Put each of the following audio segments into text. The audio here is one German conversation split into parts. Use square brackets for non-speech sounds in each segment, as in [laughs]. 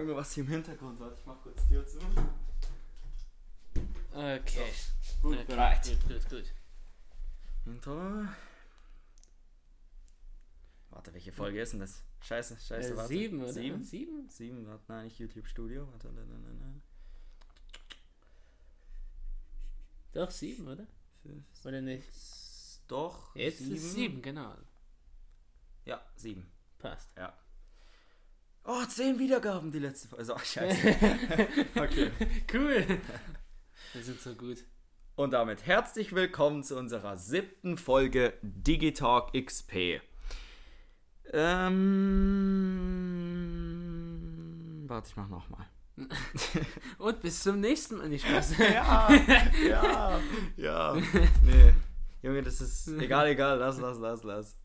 irgendwas hier im Hintergrund. Warte, ich mach kurz Tür zu. Okay. Gut, okay. bereit. Gut, gut, gut. Intro. Warte, welche Folge ist denn das? Scheiße, scheiße, Äh, warte. sieben, oder? Sieben? Sieben? Sieben, warte, nein, nicht YouTube Studio. Warte, nein, nein, nein, nein. Doch, sieben, oder? Fünf, Oder nicht? Doch. Jetzt sieben. ist sieben, genau. Ja, sieben. Passt. Ja. Oh, zehn Wiedergaben die letzte Folge. Also, ach, scheiße. [laughs] okay. [laughs] Cool. Wir sind so gut. Und damit herzlich willkommen zu unserer siebten Folge Digitalk XP. Ähm, warte, ich mach nochmal. [laughs] Und bis zum nächsten Mal. Nicht Spaß. Ja, ja, ja. Nee, Junge, das ist egal, egal. Lass, lass, lass, lass.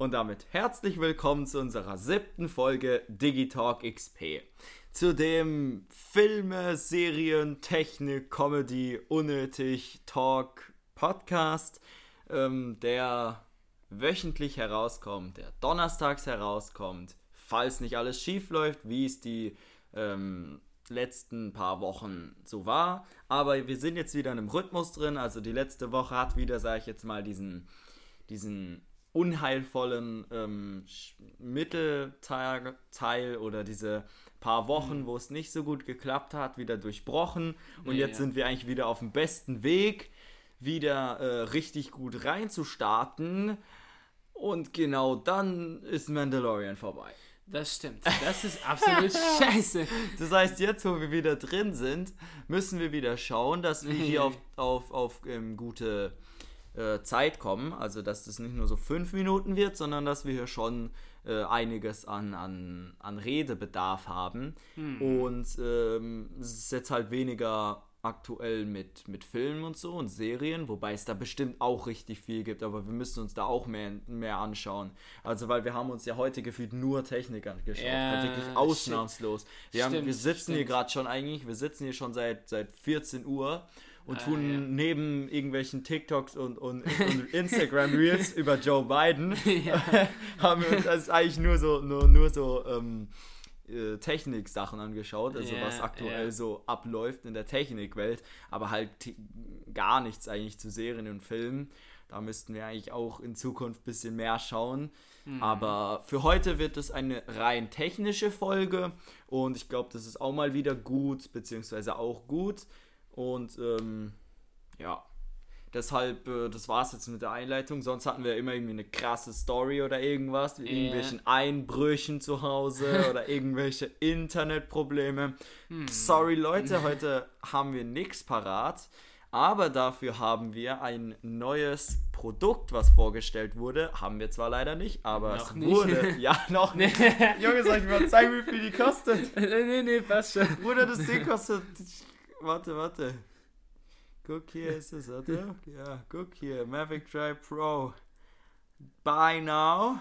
Und damit herzlich willkommen zu unserer siebten Folge Digitalk XP. Zu dem Filme, Serien, Technik, Comedy, Unnötig, Talk, Podcast, ähm, der wöchentlich herauskommt, der donnerstags herauskommt, falls nicht alles schief läuft, wie es die ähm, letzten paar Wochen so war. Aber wir sind jetzt wieder in einem Rhythmus drin. Also die letzte Woche hat wieder, sage ich jetzt mal, diesen, diesen unheilvollen ähm, Mittelteil Teil oder diese paar Wochen, wo es nicht so gut geklappt hat, wieder durchbrochen. Und Ja, jetzt ja. sind wir eigentlich wieder auf dem besten Weg, wieder äh, richtig gut reinzustarten. Und genau dann ist Mandalorian vorbei. Das stimmt. Das ist absolut [laughs] scheiße. Das heißt, jetzt, wo wir wieder drin sind, müssen wir wieder schauen, dass wir hier [laughs] auf, auf, auf ähm, gute äh, Zeit kommen. Also, dass das nicht nur so fünf Minuten wird, sondern dass wir hier schon äh, einiges an, an, an Redebedarf haben. Und ähm, es ist jetzt halt weniger aktuell mit, mit Filmen und so und Serien, wobei es da bestimmt auch richtig viel gibt, aber wir müssen uns da auch mehr, mehr anschauen. Also, weil wir haben uns ja heute gefühlt nur Technik angeschaut. Ja, halt wirklich ausnahmslos. Wir, haben, Stimmt, wir sitzen hier stimmt. gerade schon eigentlich, wir sitzen hier schon seit, seit 14 Uhr und Ah, tun ja. neben irgendwelchen TikToks und, und, und Instagram Reels [laughs] über Joe Biden [laughs] haben wir uns das eigentlich nur so, nur, nur so ähm, äh, Technik-Sachen angeschaut, also Ja, was aktuell ja. so abläuft in der Technikwelt, aber halt gar nichts eigentlich zu Serien und Filmen. Da müssten wir eigentlich auch in Zukunft ein bisschen mehr schauen. Mhm. Aber für heute wird es eine rein technische Folge und ich glaube, das ist auch mal wieder gut, beziehungsweise auch gut. Und ähm, ja, deshalb, äh, das war es jetzt mit der Einleitung. Sonst hatten wir immer irgendwie eine krasse Story oder irgendwas, wie Ja. irgendwelchen Einbrüchen zu Hause [laughs] oder irgendwelche Internetprobleme. Hm. Sorry Leute, heute haben wir nichts parat. Aber dafür haben wir ein neues Produkt, was vorgestellt wurde. Haben wir zwar leider nicht, aber Noch es nicht. wurde. [laughs] Ja, noch nicht. Junge, soll ich mir mal zeigen, wie viel die kostet? nee, [laughs] nee, nee, passt schon. Bruder, das Ding kostet. Warte, warte. Guck hier, ist es, warte. Ja, guck hier. Mavic Drive Pro. Buy now.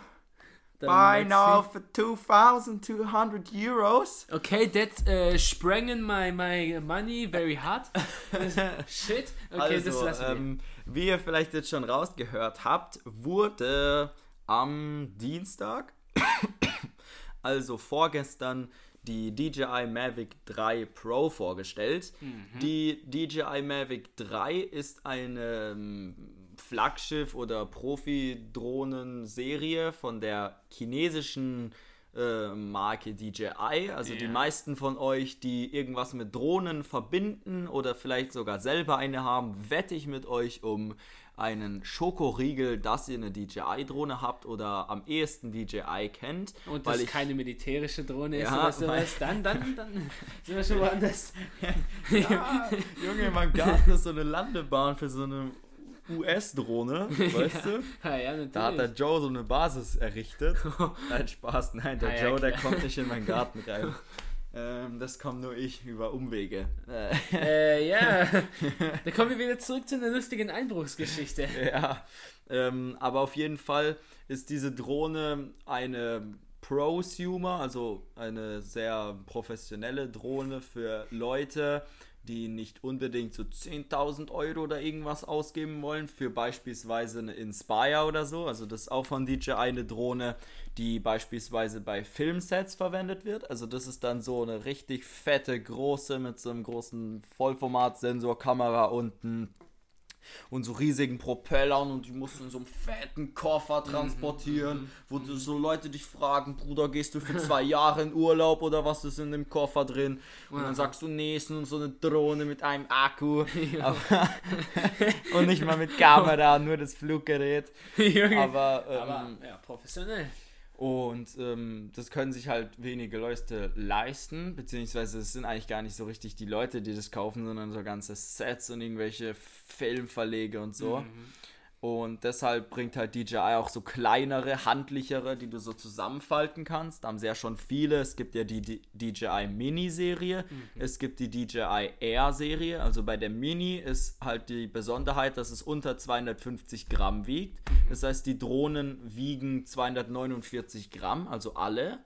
Buy Dann now let's for 2200 Euros. Okay, that uh, sprengen my, my money very hard. [laughs] Shit. Okay, das also, lassen wir. ähm, wie ihr vielleicht jetzt schon rausgehört habt, wurde am Dienstag, [coughs] also vorgestern, die DJI Mavic 3 Pro vorgestellt. Mhm. Die DJI Mavic 3 ist eine ähm, Flaggschiff- oder Profi-Drohnen-Serie von der chinesischen äh, Marke DJI. Also die Ja. meisten von euch, die irgendwas mit Drohnen verbinden oder vielleicht sogar selber eine haben, wette ich mit euch um einen Schokoriegel, dass ihr eine DJI-Drohne habt oder am ehesten DJI kennt. Und weil das ich, keine militärische Drohne ist Ja, oder sowas, dann, dann, dann sind wir schon woanders. Ja, [laughs] Junge, mein Garten ist so eine Landebahn für so eine US-Drohne, [laughs] weißt du? Ja, ja, natürlich. Da hat der Joe so eine Basis errichtet. [laughs] Nein, Spaß, nein, der Ah, ja, Joe, der kommt nicht in meinen Garten rein. Ähm, das kommt nur ich über Umwege. Äh, Äh, ja. [laughs] Da kommen wir wieder zurück zu einer lustigen Einbruchsgeschichte. ja, ähm, aber auf jeden Fall ist diese Drohne eine Prosumer, also eine sehr professionelle Drohne für Leute, die nicht unbedingt so 10.000 Euro oder irgendwas ausgeben wollen, für beispielsweise eine Inspire oder so. Also das ist auch von DJI eine Drohne, die beispielsweise bei Filmsets verwendet wird. Also das ist dann so eine richtig fette, große mit so einem großen Vollformat-Sensorkamera unten und so riesigen Propellern und die mussten in so einem fetten Koffer transportieren, mhm, wo du, so Leute dich fragen, Bruder, gehst du für zwei Jahre in Urlaub oder was ist in dem Koffer drin? Und dann sagst du, nee, ist nur so eine Drohne mit einem Akku [laughs] aber, [laughs] und nicht mal mit Kamera, nur das Fluggerät. [laughs] aber, ähm, aber ja, professionell. Und ähm, das können sich halt wenige Leute leisten, beziehungsweise es sind eigentlich gar nicht so richtig die Leute, die das kaufen, sondern so ganze Sets und irgendwelche Filmverlege und so. Mhm. Und deshalb bringt halt DJI auch so kleinere, handlichere, die du so zusammenfalten kannst. Da haben sie ja schon viele. Es gibt ja die, DJI Mini-Serie, mhm. es gibt die DJI Air-Serie. Also bei der Mini ist halt die Besonderheit, dass es unter 250 Gramm wiegt. Mhm. Das heißt, die Drohnen wiegen 249 Gramm, also alle.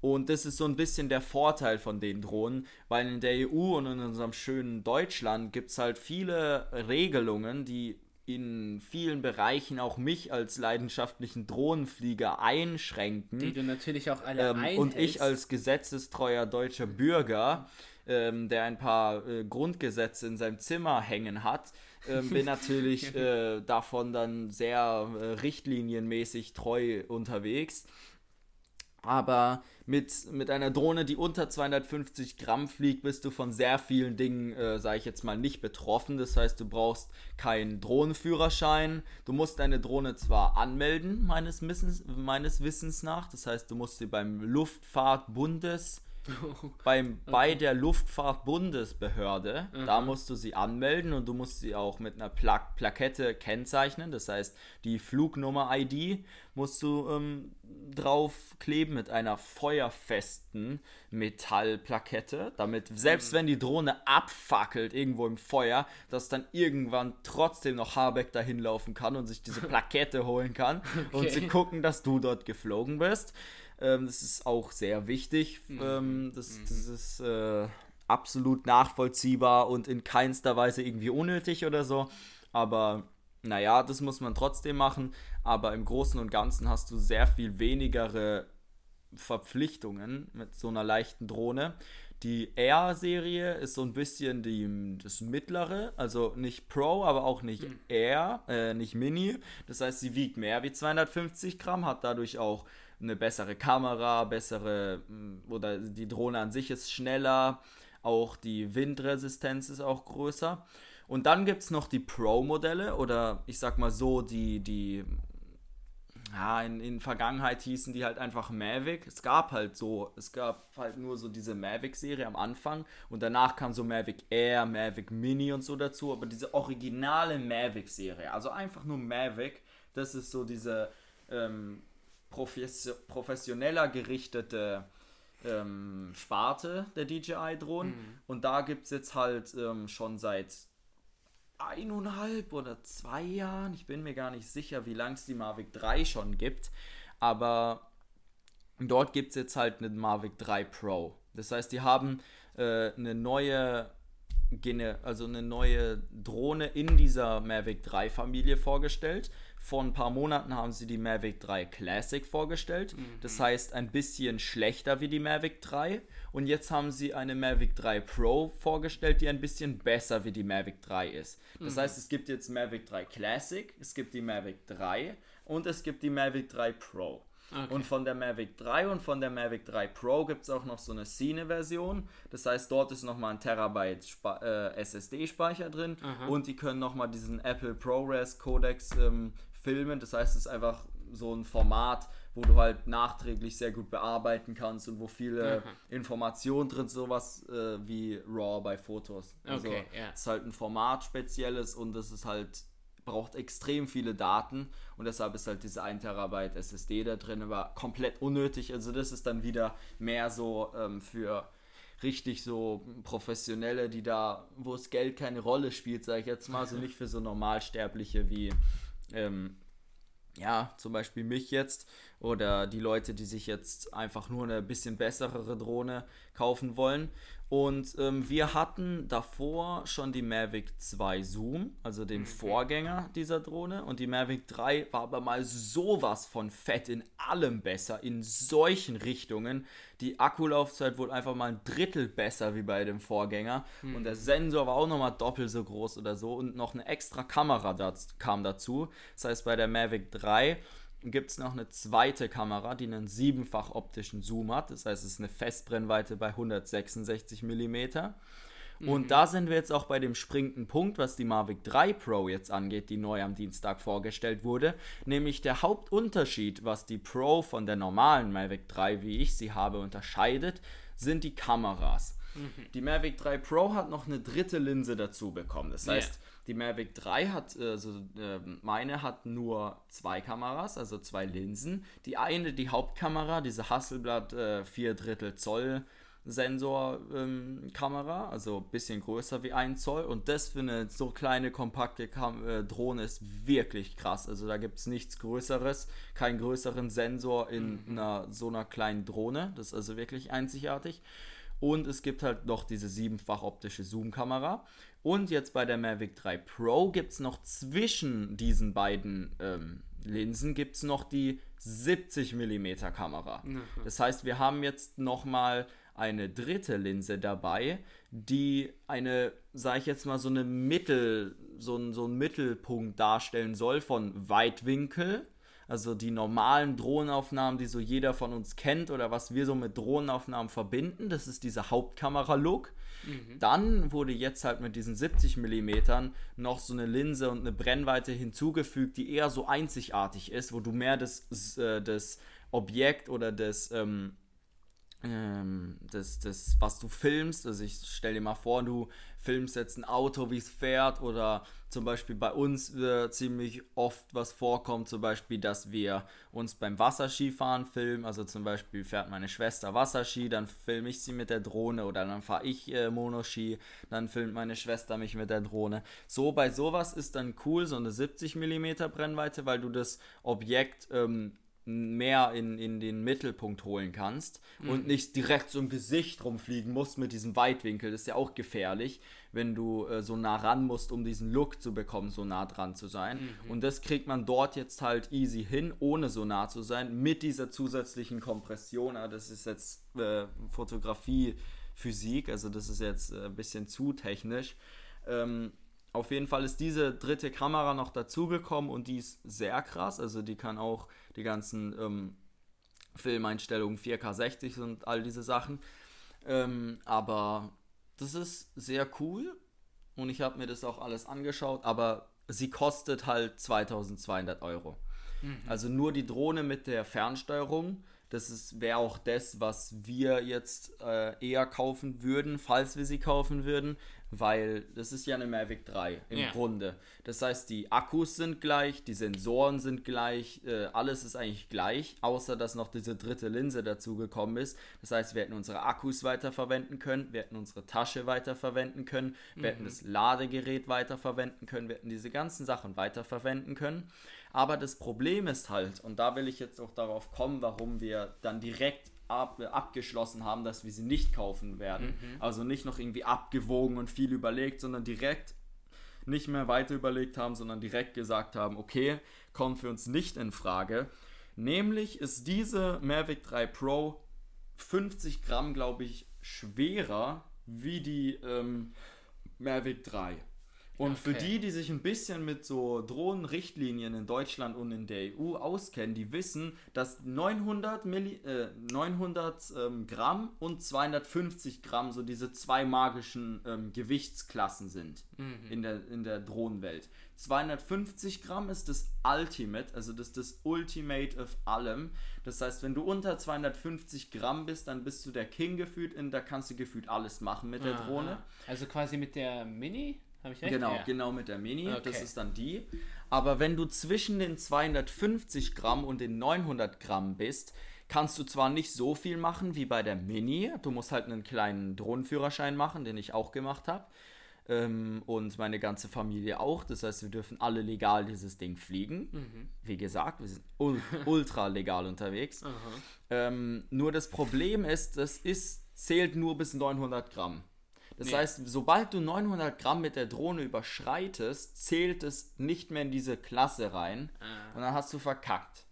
Und das ist so ein bisschen der Vorteil von den Drohnen, weil in der EU und in unserem schönen Deutschland gibt es halt viele Regelungen, die in vielen Bereichen auch mich als leidenschaftlichen Drohnenflieger einschränken. Die du natürlich auch alle ähm, Und ich als gesetzestreuer deutscher Bürger, ähm, der ein paar äh, Grundgesetze in seinem Zimmer hängen hat, äh, bin [laughs] natürlich äh, [laughs] davon dann sehr äh, richtlinienmäßig treu unterwegs. Aber mit, mit einer Drohne, die unter 250 Gramm fliegt, bist du von sehr vielen Dingen, äh, sage ich jetzt mal, nicht betroffen. Das heißt, du brauchst keinen Drohnenführerschein. Du musst deine Drohne zwar anmelden, meines Wissens, meines Wissens nach. Das heißt, du musst sie beim Luftfahrtbundes [laughs] beim, okay. Bei der Luftfahrtbundesbehörde, mhm. da musst du sie anmelden und du musst sie auch mit einer Pla Plakette kennzeichnen. Das heißt, die Flugnummer-ID musst du ähm, draufkleben mit einer feuerfesten Metallplakette, damit selbst mhm. wenn die Drohne abfackelt irgendwo im Feuer, dass dann irgendwann trotzdem noch Habeck dahin laufen kann und sich diese [laughs] Plakette holen kann okay. und sie gucken, dass du dort geflogen bist. Ähm, das ist auch sehr wichtig. Mhm. Ähm, das, mhm. das ist äh, absolut nachvollziehbar und in keinster Weise irgendwie unnötig oder so. Aber naja, das muss man trotzdem machen. Aber im Großen und Ganzen hast du sehr viel weniger Verpflichtungen mit so einer leichten Drohne. Die Air-Serie ist so ein bisschen die, das mittlere, also nicht Pro, aber auch nicht mhm. Air, äh, nicht Mini. Das heißt, sie wiegt mehr wie 250 Gramm, hat dadurch auch eine bessere Kamera, bessere mm, oder die Drohne an sich ist schneller, auch die Windresistenz ist auch größer. Und dann gibt es noch die Pro-Modelle oder ich sag mal so, die, die, ja, in, in Vergangenheit hießen die halt einfach Mavic. Es gab halt so, es gab halt nur so diese Mavic-Serie am Anfang und danach kam so Mavic Air, Mavic Mini und so dazu, aber diese originale Mavic-Serie, also einfach nur Mavic, das ist so diese ähm, professioneller gerichtete ähm, Sparte der DJI-Drohnen. Mhm. Und da gibt es jetzt halt ähm, schon seit eineinhalb oder zwei Jahren, ich bin mir gar nicht sicher, wie lange es die Mavic 3 schon gibt, aber dort gibt es jetzt halt eine Mavic 3 Pro. Das heißt, die haben äh, eine neue also eine neue Drohne in dieser Mavic 3 Familie vorgestellt vor ein paar Monaten haben sie die Mavic 3 Classic vorgestellt. Mhm. Das heißt, ein bisschen schlechter wie die Mavic 3. Und jetzt haben sie eine Mavic 3 Pro vorgestellt, die ein bisschen besser wie die Mavic 3 ist. Das mhm. heißt, es gibt jetzt Mavic 3 Classic, es gibt die Mavic 3 und es gibt die Mavic 3 Pro. Okay. Und von der Mavic 3 und von der Mavic 3 Pro gibt es auch noch so eine Cine-Version. Das heißt, dort ist nochmal ein Terabyte äh, SSD-Speicher drin Aha. und die können nochmal diesen Apple ProRes Codex ähm, filmen. Das heißt, es ist einfach so ein Format, wo du halt nachträglich sehr gut bearbeiten kannst und wo viele Aha. Informationen drin, sowas äh, wie RAW bei Fotos. Also okay, yeah. ist halt ein Format spezielles und es ist halt braucht extrem viele Daten und deshalb ist halt diese 1 Terabyte SSD da drin, aber komplett unnötig. Also das ist dann wieder mehr so ähm, für richtig so professionelle, die da, wo das Geld keine Rolle spielt, sage ich jetzt mal, also [laughs] nicht für so Normalsterbliche wie ähm, ja, zum Beispiel mich jetzt, oder die Leute, die sich jetzt einfach nur eine bisschen bessere Drohne kaufen wollen. Und ähm, wir hatten davor schon die Mavic 2 Zoom, also den Vorgänger dieser Drohne. Und die Mavic 3 war aber mal sowas von fett in allem besser, in solchen Richtungen. Die Akkulaufzeit wurde einfach mal ein Drittel besser wie bei dem Vorgänger. Und der Sensor war auch nochmal doppelt so groß oder so. Und noch eine extra Kamera das kam dazu. Das heißt, bei der Mavic 3 gibt es noch eine zweite Kamera, die einen siebenfach optischen Zoom hat. Das heißt, es ist eine Festbrennweite bei 166 mm. Und da sind wir jetzt auch bei dem springenden Punkt, was die Mavic 3 Pro jetzt angeht, die neu am Dienstag vorgestellt wurde. Nämlich der Hauptunterschied, was die Pro von der normalen Mavic 3, wie ich sie habe, unterscheidet, sind die Kameras. Die Mavic 3 Pro hat noch eine dritte Linse dazu bekommen. Das heißt, Ja. die Mavic 3 hat, also äh, meine hat nur zwei Kameras, also zwei Linsen. Die eine, die Hauptkamera, diese Hasselblad äh, 4 Drittel Zoll Sensor ähm, Kamera, also ein bisschen größer wie ein Zoll. Und das für eine so kleine, kompakte Kam äh, Drohne ist wirklich krass. Also da gibt es nichts Größeres, keinen größeren Sensor in einer so einer kleinen Drohne. Das ist also wirklich einzigartig. Und es gibt halt noch diese siebenfach optische Zoom-Kamera. Und jetzt bei der Mavic 3 Pro gibt es noch zwischen diesen beiden ähm, Linsen gibt es noch die 70 mm Kamera. Das heißt, wir haben jetzt nochmal eine dritte Linse dabei, die eine, sag ich jetzt mal, so eine Mittel, so, ein, so einen Mittelpunkt darstellen soll von Weitwinkel. Also die normalen Drohnenaufnahmen, die so jeder von uns kennt oder was wir so mit Drohnenaufnahmen verbinden, das ist dieser Hauptkamera-Look. Dann wurde jetzt halt mit diesen 70 mm noch so eine Linse und eine Brennweite hinzugefügt, die eher so einzigartig ist, wo du mehr das, äh, das Objekt oder das, ähm, ähm, das, das, was du filmst, also ich stell dir mal vor, du filmst jetzt ein Auto, wie es fährt, oder zum Beispiel bei uns äh, ziemlich oft was vorkommt, zum Beispiel, dass wir uns beim Wasserskifahren filmen, also zum Beispiel fährt meine Schwester Wasserski, dann filme ich sie mit der Drohne, oder dann fahre ich äh, Monoski, dann filmt meine Schwester mich mit der Drohne. So, bei sowas ist dann cool, so eine 70 mm Brennweite, weil du das Objekt ähm, mehr in, in den Mittelpunkt holen kannst und nicht direkt so im Gesicht rumfliegen musst mit diesem Weitwinkel. Das ist ja auch gefährlich, wenn du äh, so nah ran musst, um diesen Look zu bekommen, so nah dran zu sein. Und das kriegt man dort jetzt halt easy hin, ohne so nah zu sein, mit dieser zusätzlichen Kompression. Aber das ist jetzt äh, Fotografie, Physik, also das ist jetzt äh, ein bisschen zu technisch. Ähm, auf jeden Fall ist diese dritte Kamera noch dazugekommen und die ist sehr krass. Also die kann auch die ganzen ähm, Filmeinstellungen 4K 60 und all diese Sachen. Ähm, aber das ist sehr cool und ich habe mir das auch alles angeschaut, aber sie kostet halt 2200 Euro. Also nur die Drohne mit der Fernsteuerung. Das wäre auch das, was wir jetzt äh, eher kaufen würden, falls wir sie kaufen würden, weil das ist ja eine Mavic 3 im Ja. Grunde. Das heißt, die Akkus sind gleich, die Sensoren sind gleich, äh, alles ist eigentlich gleich, außer dass noch diese dritte Linse dazu gekommen ist. Das heißt, wir hätten unsere Akkus weiterverwenden können, wir hätten unsere Tasche weiterverwenden können, wir hätten das Ladegerät weiterverwenden können, wir hätten diese ganzen Sachen weiterverwenden können. Aber das Problem ist halt, und da will ich jetzt auch darauf kommen, warum wir dann direkt ab, abgeschlossen haben, dass wir sie nicht kaufen werden. Also nicht noch irgendwie abgewogen und viel überlegt, sondern direkt nicht mehr weiter überlegt haben, sondern direkt gesagt haben, okay, kommt für uns nicht in Frage. Nämlich ist diese Mavic 3 Pro 50 Gramm, glaube ich, schwerer wie die ähm, Mavic 3. Und für Okay. die, die sich ein bisschen mit so Drohnenrichtlinien in Deutschland und in der EU auskennen, die wissen, dass 900, Milli äh, 900 ähm, Gramm und 250 Gramm so diese zwei magischen ähm, Gewichtsklassen sind in, der, in der Drohnenwelt. 250 Gramm ist das Ultimate, also das ist das Ultimate of allem. Das heißt, wenn du unter 250 Gramm bist, dann bist du der King gefühlt und da kannst du gefühlt alles machen mit der. Drohne. Also quasi mit der Mini? Habe ich recht? Genau, Ja. genau mit der Mini. Das Okay. ist dann die. Aber wenn du zwischen den 250 Gramm und den 900 Gramm bist, kannst du zwar nicht so viel machen wie bei der Mini. Du musst halt einen kleinen Drohnenführerschein machen, den ich auch gemacht habe. ähm, und meine ganze Familie auch. Das heißt, wir dürfen alle legal dieses Ding fliegen. Mhm. Wie gesagt, wir sind ul [laughs] ultra legal unterwegs. Ähm, nur das Problem ist, das ist, zählt nur bis 900 Gramm. Das Nee. heißt, sobald du 900 Gramm mit der Drohne überschreitest, zählt es nicht mehr in diese Klasse rein Ah. und dann hast du verkackt.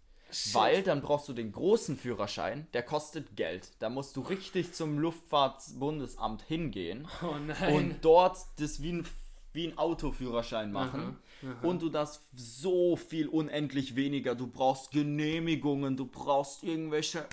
Weil dann brauchst du den großen Führerschein, der kostet Geld. Da musst du richtig zum Luftfahrtbundesamt hingehen [laughs] Oh und dort das wie ein, wie ein Autoführerschein machen. Und du das so viel unendlich weniger. Du brauchst Genehmigungen, du brauchst irgendwelche.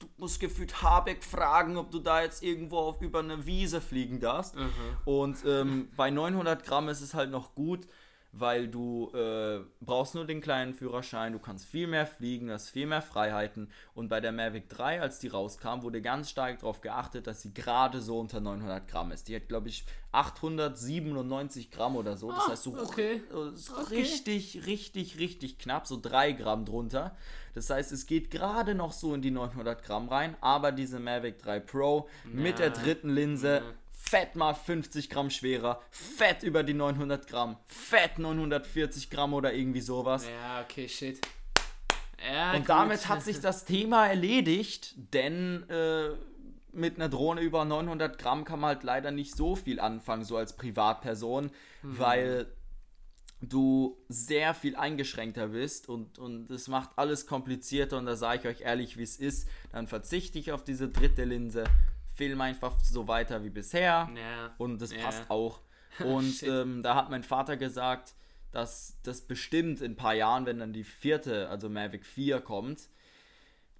Du musst gefühlt Habeck fragen, ob du da jetzt irgendwo auf, über eine Wiese fliegen darfst. Und ähm, bei 900 Gramm ist es halt noch gut, weil du äh, brauchst nur den kleinen Führerschein, du kannst viel mehr fliegen, du hast viel mehr Freiheiten. Und bei der Mavic 3, als die rauskam, wurde ganz stark darauf geachtet, dass sie gerade so unter 900 Gramm ist. Die hat, glaube ich, 897 Gramm oder so. Das Ah, heißt, so okay. richtig, richtig, richtig knapp, so 3 Gramm drunter. Das heißt, es geht gerade noch so in die 900 Gramm rein, aber diese Mavic 3 Pro mit der dritten Linse, fett mal 50 Gramm schwerer, fett über die 900 Gramm, fett 940 Gramm oder irgendwie sowas. Ja, okay, shit. Ja, Und gut. damit hat [laughs] sich das Thema erledigt, denn äh, mit einer Drohne über 900 Gramm kann man halt leider nicht so viel anfangen, so als Privatperson, weil du sehr viel eingeschränkter bist und, und das macht alles komplizierter und da sage ich euch ehrlich, wie es ist. Dann verzichte ich auf diese dritte Linse, film einfach so weiter wie bisher Ja. und das Ja. passt auch. [laughs] Und ähm, da hat mein Vater gesagt, dass das bestimmt in ein paar Jahren, wenn dann die vierte, also Mavic 4 kommt,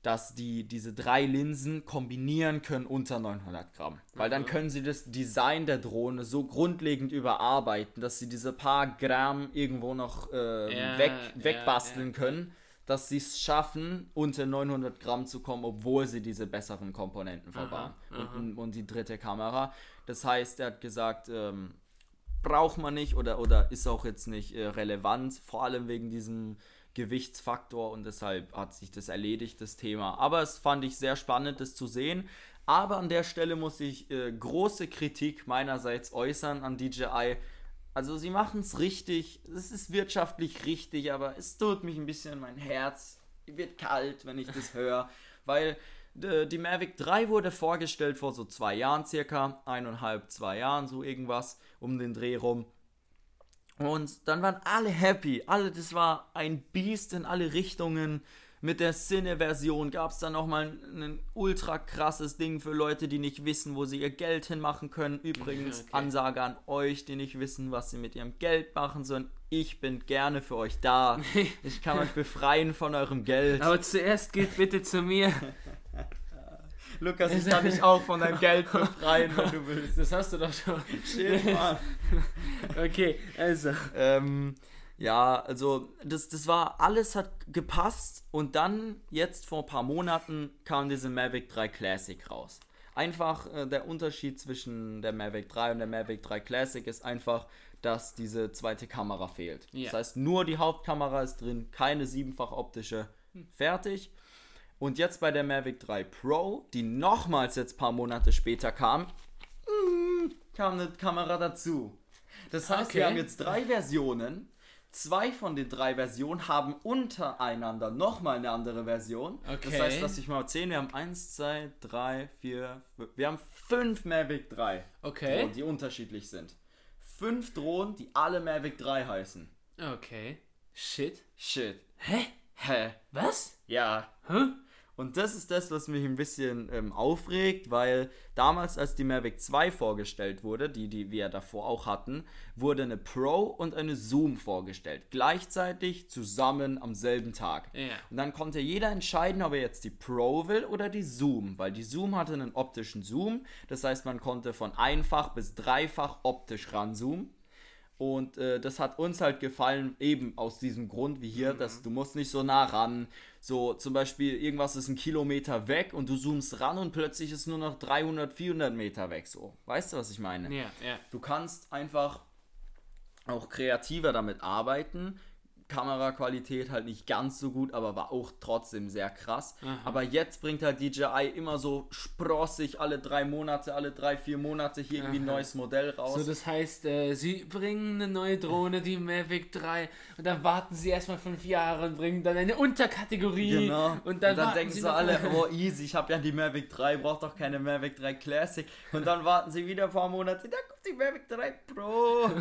dass die diese drei Linsen kombinieren können unter 900 Gramm. Weil dann können sie das Design der Drohne so grundlegend überarbeiten, dass sie diese paar Gramm irgendwo noch äh, Ja, weg, wegbasteln können, dass sie es schaffen, unter 900 Gramm zu kommen, obwohl sie diese besseren Komponenten verbauen. Und, und die dritte Kamera. Das heißt, er hat gesagt, ähm, braucht man nicht oder, oder ist auch jetzt nicht äh, relevant, vor allem wegen diesem Gewichtsfaktor und deshalb hat sich das erledigt, das Thema. Aber es fand ich sehr spannend, das zu sehen. Aber an der Stelle muss ich äh, große Kritik meinerseits äußern an DJI. Also sie machen es richtig, es ist wirtschaftlich richtig, aber es tut mich ein bisschen mein Herz. Wird kalt, wenn ich das höre, [laughs] weil äh, die Mavic 3 wurde vorgestellt vor so zwei Jahren circa, eineinhalb, zwei Jahren, so irgendwas um den Dreh rum. Und dann waren alle happy, alle, das war ein Biest in alle Richtungen. Mit der Cine-Version gab es dann nochmal ein, ein ultra krasses Ding für Leute, die nicht wissen, wo sie ihr Geld hinmachen können. Übrigens, Okay. Ansage an euch, die nicht wissen, was sie mit ihrem Geld machen sollen. Ich bin gerne für euch da. [laughs] Ich kann euch befreien von eurem Geld. Aber zuerst geht bitte zu mir. Lukas, ich kann dich auch von deinem Geld befreien, wenn du willst. Das hast du doch schon. Chill, Mann. [laughs] Okay, also. ähm, ja, also das, das war, alles hat gepasst und dann, jetzt vor ein paar Monaten, kam diese Mavic 3 Classic raus. Einfach äh, der Unterschied zwischen der Mavic 3 und der Mavic 3 Classic ist einfach, dass diese zweite Kamera fehlt. Ja. Das heißt, nur die Hauptkamera ist drin, keine siebenfach optische, fertig. Und jetzt bei der Mavic 3 Pro, die nochmals jetzt ein paar Monate später kam, mm, kam eine Kamera dazu. Das heißt, wir Okay. haben jetzt drei Versionen. Zwei von den drei Versionen haben untereinander nochmal eine andere Version. Das Okay. heißt, lass ich mal zählen, wir haben 1, 2, 3, 4, wir haben fünf Mavic 3 Okay. Drohnen, die unterschiedlich sind. Fünf Drohnen, die alle Mavic 3 heißen. Okay. Shit. Shit. Hä? Hä? Was? Ja, Hä? Und das ist das, was mich ein bisschen ähm, aufregt, weil damals, als die Mavic 2 vorgestellt wurde, die, die wir davor auch hatten, wurde eine Pro und eine Zoom vorgestellt. Gleichzeitig zusammen am selben Tag. Ja. Und dann konnte jeder entscheiden, ob er jetzt die Pro will oder die Zoom, weil die Zoom hatte einen optischen Zoom. Das heißt, man konnte von einfach bis dreifach optisch ranzoomen. Und äh, das hat uns halt gefallen, eben aus diesem Grund wie hier, dass du musst nicht so nah ran. So zum Beispiel irgendwas ist ein Kilometer weg und du zoomst ran und plötzlich ist nur noch 300, 400 Meter weg. So, weißt du, was ich meine? Ja, ja. Du kannst einfach auch kreativer damit arbeiten. Kameraqualität halt nicht ganz so gut, aber war auch trotzdem sehr krass. Aber jetzt bringt halt DJI immer so sprossig alle drei Monate, alle drei, vier Monate hier irgendwie ein neues Modell raus. So, das heißt, äh, sie bringen eine neue Drohne, die Mavic 3, und dann warten sie erstmal fünf Jahre und bringen dann eine Unterkategorie. Genau. Und dann, warten denken sie sie alle, oh easy, ich habe ja die Mavic 3, braucht doch keine Mavic 3 Classic. Und dann warten sie wieder ein paar Monate, da kommt die Mavic 3 Pro. [laughs]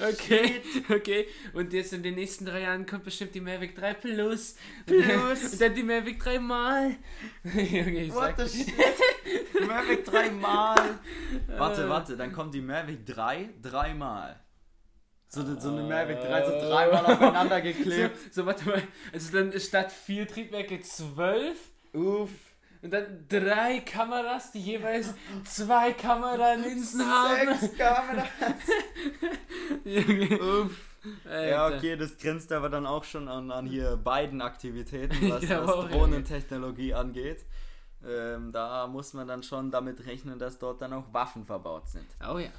Okay, okay. Und jetzt in den nächsten drei Jahren kommt bestimmt die Mavic 3 Plus. [laughs] Plus. Und dann die Mavic 3 mal. [laughs] Junge, ich What sag the shit? Die Mavic 3 mal. Warte, warte, dann kommt die Mavic 3 dreimal. So, so eine Mavic 3 so dreimal aufeinander so, geklebt. so, warte mal. Also dann statt vier Triebwerke zwölf. Uff. Und dann drei Kameras, die jeweils zwei Kameralinsen haben. Sechs Kameras. [laughs] Junge, Uff. Ja, Alter. okay, das grenzt aber dann auch schon an, an hier beiden Aktivitäten, [laughs] was, glaub was Drohnentechnologie angeht. Ähm, da muss man dann schon damit rechnen, dass dort dann auch Waffen verbaut sind. Oh ja.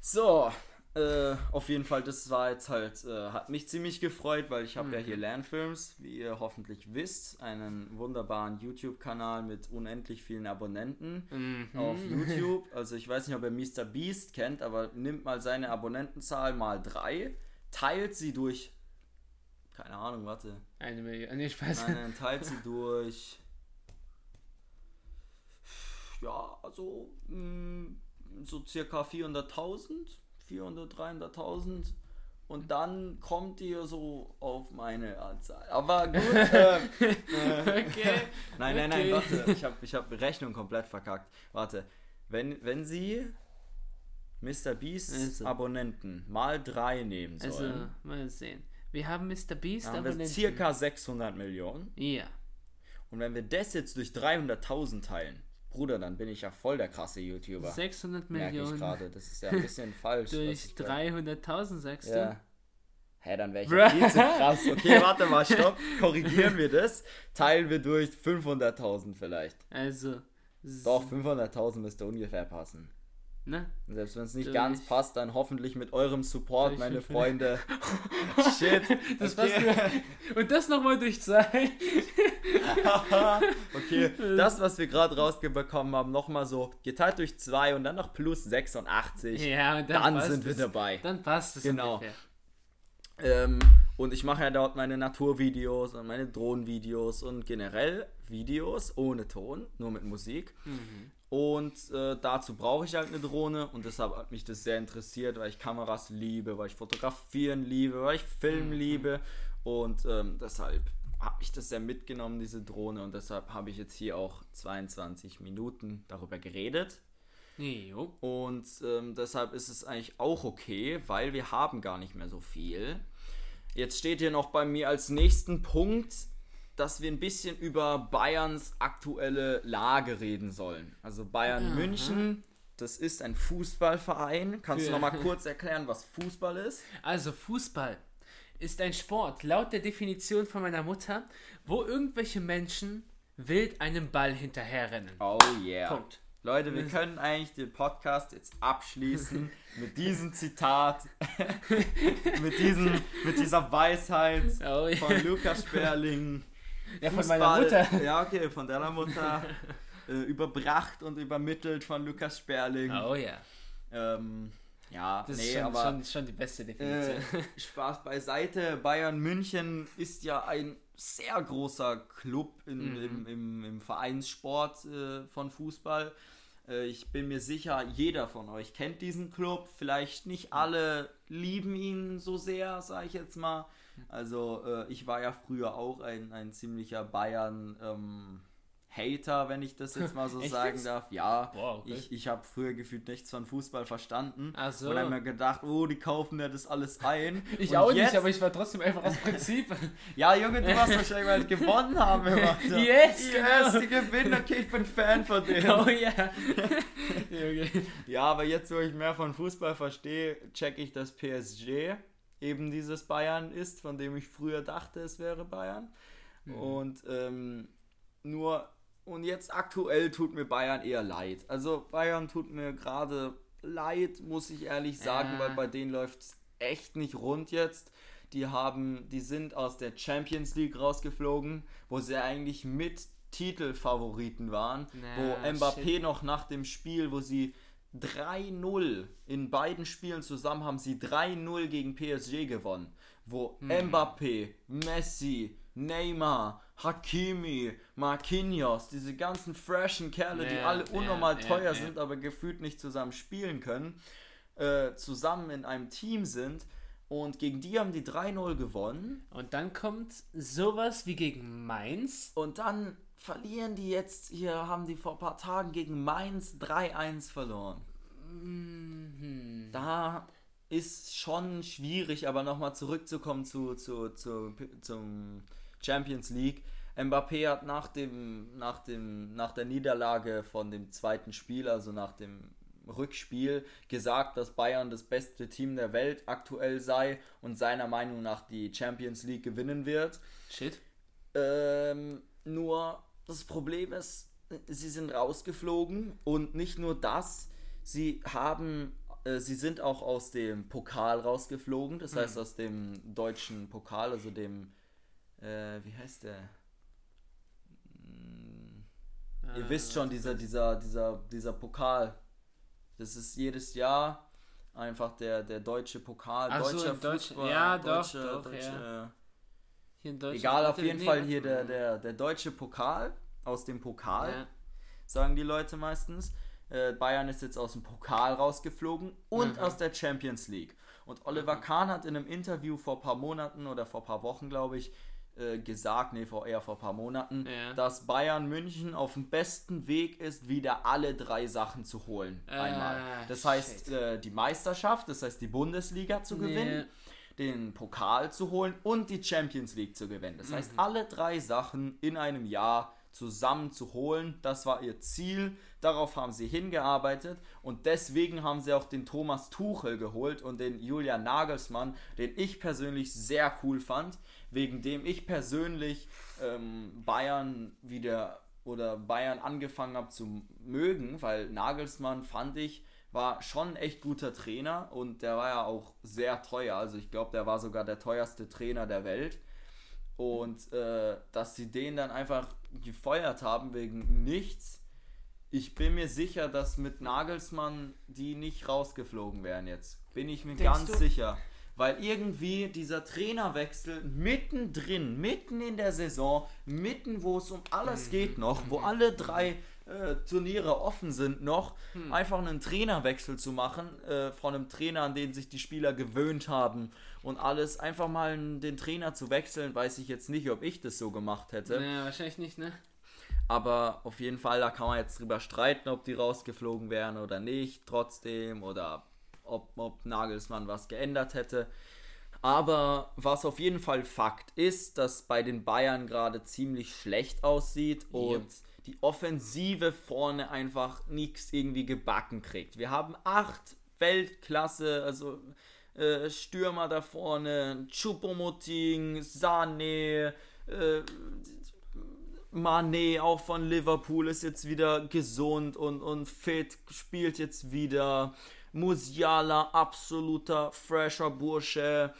So, äh, auf jeden Fall, das war jetzt halt, äh, hat mich ziemlich gefreut, weil ich habe ja hier Lernfilms, wie ihr hoffentlich wisst, einen wunderbaren YouTube-Kanal mit unendlich vielen Abonnenten Mhm. auf YouTube. Also ich weiß nicht, ob ihr Mr. Beast kennt, aber nimmt mal seine Abonnentenzahl mal drei, teilt sie durch, keine Ahnung, warte, Eine Million. Nee, Spaß. nein, nein, teilt sie durch, ja, also mh, so circa 400.000, 400, 300.000 und dann kommt ihr so auf meine Anzahl. Aber gut, äh, [laughs] äh, Okay. [laughs] Nein, nein, nein, Okay. warte. Ich habe ich hab Rechnung komplett verkackt. Warte. Wenn, wenn Sie Mr. Beast Also. Abonnenten mal drei nehmen Also, sollen, mal sehen. Wir haben Mr. Beast haben wir Abonnenten. circa 600 Millionen. Ja. Und wenn wir das jetzt durch 300.000 teilen, Bruder, dann bin ich ja voll der krasse YouTuber. 600 Merke ich Millionen gerade. Das ist ja ein bisschen [laughs] falsch. durch ich da- 300.000, sagst Ja. Hä, dann wäre ich ja viel zu krass. [laughs] Okay, warte mal, stopp. Korrigieren wir das. Teilen wir durch 500.000 vielleicht. du? Also. Doch, 500.000 müsste ungefähr passen. Ne? Selbst wenn es nicht Durch- ganz passt, dann hoffentlich mit eurem Support, meine 500. Freunde. [laughs] Shit. Das okay. passt Und das nochmal durch zwei. [laughs] okay, das, was wir gerade rausbekommen haben, nochmal so geteilt durch 2 und dann noch plus 86. Ja, und dann, Dann sind wir es. dabei. Dann passt es Genau. ungefähr. Ähm, und ich mache ja dort meine Naturvideos und meine Drohnenvideos und generell Videos ohne Ton, nur mit Musik. Und äh, dazu brauche ich halt eine Drohne und deshalb hat mich das sehr interessiert, weil ich Kameras liebe, weil ich fotografieren liebe, weil ich Film liebe und ähm, deshalb habe ich das sehr mitgenommen, diese Drohne und deshalb habe ich jetzt hier auch 22 Minuten darüber geredet. Jo. Und ähm, deshalb ist es eigentlich auch okay, weil wir haben gar nicht mehr so viel. Jetzt steht hier noch bei mir als nächsten Punkt, dass wir ein bisschen über Bayerns aktuelle Lage reden sollen. Also Bayern München, das ist ein Fußballverein. Kannst du Für- noch mal kurz erklären, was Fußball ist? Also Fußball ist ein Sport, laut der Definition von meiner Mutter, wo irgendwelche Menschen wild einem Ball hinterherrennen. Oh yeah. Punkt. Leute, wir können eigentlich den Podcast jetzt abschließen [laughs] mit diesem Zitat, [laughs] mit, diesem, mit dieser Weisheit Oh, ja. von Lukas Sperling. Ja, von meiner Mutter. Ja, okay, von deiner Mutter. [laughs] äh, überbracht und übermittelt von Lukas Sperling. Oh ja. Ähm, ja, Das nee, ist schon, aber schon, schon die beste Definition. äh, Spaß beiseite. Bayern München ist ja ein sehr großer Club in, Mhm. im, im, im Vereinssport äh, von Fußball. Äh, ich bin mir sicher, jeder von euch kennt diesen Club. Vielleicht nicht alle lieben ihn so sehr, sage ich jetzt mal. Also äh, ich war ja früher auch ein, ein ziemlicher Bayern. Ähm, Hater, wenn ich das jetzt mal so [laughs] sagen darf. Ja, Boah, okay. ich, ich habe früher gefühlt nichts von Fußball verstanden. Ach so. Und dann mir gedacht, oh, die kaufen ja das alles ein. [laughs] Ich Und auch jetzt, nicht, aber ich war trotzdem einfach aus Prinzip. [laughs] Ja, Junge, du hast wahrscheinlich mal gewonnen haben immer. So. Yes, yes, genau. die gewinnen, okay, ich bin Fan von denen. oh ja. Junge. Ja, aber jetzt, wo ich mehr von Fußball verstehe, checke ich, dass PSG eben dieses Bayern ist, von dem ich früher dachte, es wäre Bayern. Mhm. Und ähm, nur, und jetzt aktuell tut mir Bayern eher leid. Also Bayern tut mir gerade leid, muss ich ehrlich sagen, Ja. weil bei denen läuft es echt nicht rund jetzt. die haben, die sind aus der Champions League rausgeflogen, wo sie eigentlich mit Titelfavoriten waren, Na, wo Mbappé shit. noch nach dem Spiel, wo sie 3-0 in beiden Spielen zusammen haben sie 3-0 gegen PSG gewonnen, wo Hm. Mbappé, Messi, Neymar, Hakimi, Marquinhos, diese ganzen freshen Kerle, die Ja, alle ja, unnormal ja, teuer ja. sind, aber gefühlt nicht zusammen spielen können, äh, zusammen in einem Team sind und gegen die haben die 3-0 gewonnen Und dann kommt sowas wie gegen Mainz. und dann verlieren die jetzt, hier haben die vor ein paar Tagen gegen Mainz 3-1 verloren. Mhm. Da ist schon schwierig, aber nochmal zurückzukommen zu, zu, zu, zum Champions League. Mbappé hat nach dem, nach dem, nach der Niederlage von dem zweiten Spiel, also nach dem Rückspiel, gesagt, dass Bayern das beste Team der Welt aktuell sei und seiner Meinung nach die Champions League gewinnen wird. Shit. Ähm, nur das Problem ist, sie sind rausgeflogen und nicht nur das, sie haben, äh, sie sind auch aus dem Pokal rausgeflogen, das heißt aus dem deutschen Pokal, also dem, äh, wie heißt der? Hm, Ihr Äh, wisst schon, dieser, dieser, dieser, dieser Pokal. Das ist jedes Jahr einfach der, der deutsche Pokal, Ach so, deutscher Deutschen- Fußball, ja, doch, deutsche, doch, deutsche, Hier in Deutschland. Egal, auf jeden nee, Fall hier der, der, der deutsche Pokal, aus dem Pokal, Ja. sagen die Leute meistens. Äh, Bayern ist jetzt aus dem Pokal rausgeflogen und Mhm. aus der Champions League. Und Oliver Kahn hat in einem Interview vor ein paar Monaten oder vor ein paar Wochen, glaube ich, äh, gesagt, nee, vor, eher vor ein paar Monaten, Ja. dass Bayern München auf dem besten Weg ist, wieder alle drei Sachen zu holen. einmal. Ah, Das heißt, äh, die Meisterschaft, das heißt die Bundesliga zu gewinnen den Pokal zu holen und die Champions League zu gewinnen. Das heißt, alle drei Sachen in einem Jahr zusammen zu holen, das war ihr Ziel. Darauf haben sie hingearbeitet und deswegen haben sie auch den Thomas Tuchel geholt und den Julian Nagelsmann, den ich persönlich sehr cool fand, wegen dem ich persönlich ähm, Bayern wieder oder Bayern angefangen habe zu mögen, weil Nagelsmann fand ich war schon ein echt guter Trainer und der war ja auch sehr teuer. Also ich glaube, der war sogar der teuerste Trainer der Welt. Und äh, dass sie den dann einfach gefeuert haben wegen nichts. Ich bin mir sicher, dass mit Nagelsmann die nicht rausgeflogen wären jetzt. Bin ich mir Denkst ganz du? sicher. Weil irgendwie dieser Trainerwechsel mittendrin, mitten in der Saison, mitten wo es um alles geht noch, wo alle drei äh, Turniere offen sind noch, einfach einen Trainerwechsel zu machen, äh, von einem Trainer, an den sich die Spieler gewöhnt haben und alles, einfach mal den Trainer zu wechseln, weiß ich jetzt nicht, ob ich das so gemacht hätte. Naja, wahrscheinlich nicht, ne? Aber auf jeden Fall, da kann man jetzt drüber streiten, ob die rausgeflogen wären oder nicht, trotzdem, oder ob, ob Nagelsmann was geändert hätte. Aber was auf jeden Fall Fakt ist, dass bei den Bayern gerade ziemlich schlecht aussieht und die Offensive vorne einfach nichts irgendwie gebacken kriegt. Wir haben acht Weltklasse, also äh, Stürmer da vorne, Choupo-Moting, Sané, äh, Mané auch von Liverpool ist jetzt wieder gesund und, und fit, spielt jetzt wieder. Musiala, absoluter fresher Bursche.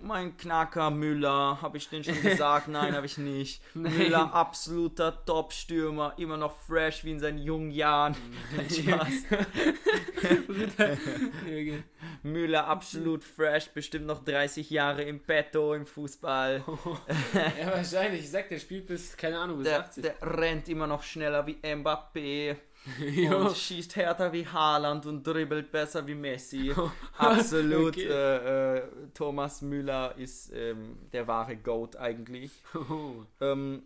Mein Knacker Müller, habe ich den schon gesagt? Nein, habe ich nicht. [laughs] Müller, absoluter Top-Stürmer, immer noch fresh wie in seinen jungen Jahren. [laughs] [laughs] Müller, absolut fresh, bestimmt noch 30 Jahre im Petto im Fußball. ja, wahrscheinlich. Ich sag, der spielt bis, keine Ahnung, bis Der, 80. der rennt immer noch schneller wie Mbappé. [laughs] Und schießt härter wie Haaland und dribbelt besser wie Messi. [laughs] Absolut. Okay. Äh, äh, Thomas Müller ist ähm, der wahre Goat eigentlich. Oh. Ähm,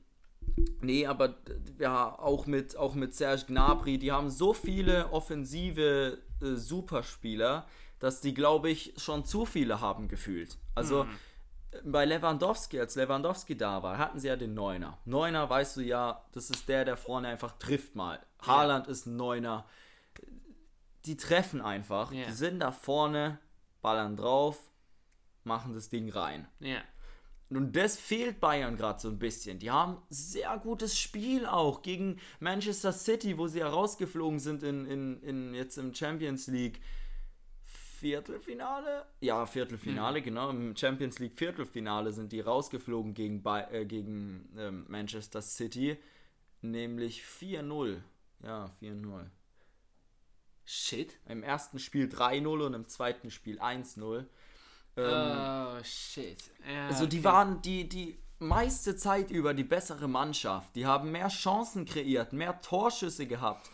nee, aber ja, auch mit, auch mit Serge Gnabry, die haben so viele offensive äh, Superspieler, dass die, glaube ich, schon zu viele haben gefühlt. Also äh, bei Lewandowski, als Lewandowski da war, hatten sie ja den Neuner. Neuner, weißt du ja, das ist der, der vorne einfach trifft mal. Haaland ist ein Neuner. Die treffen einfach, Ja. die sind da vorne, ballern drauf, machen das Ding rein. Ja. Und das fehlt Bayern gerade so ein bisschen. Die haben sehr gutes Spiel auch gegen Manchester City, wo sie herausgeflogen sind in, in, in jetzt im Champions League. Viertelfinale? Ja, Viertelfinale, genau. Im Champions League Viertelfinale sind die rausgeflogen gegen, äh, gegen ähm, Manchester City. Nämlich 4-0. Ja, 4-0. Shit. Im ersten Spiel 3-0 und im zweiten Spiel 1-0. Ähm, oh, shit. Ja, also die okay. waren die, die meiste Zeit über die bessere Mannschaft. Die haben mehr Chancen kreiert, mehr Torschüsse gehabt.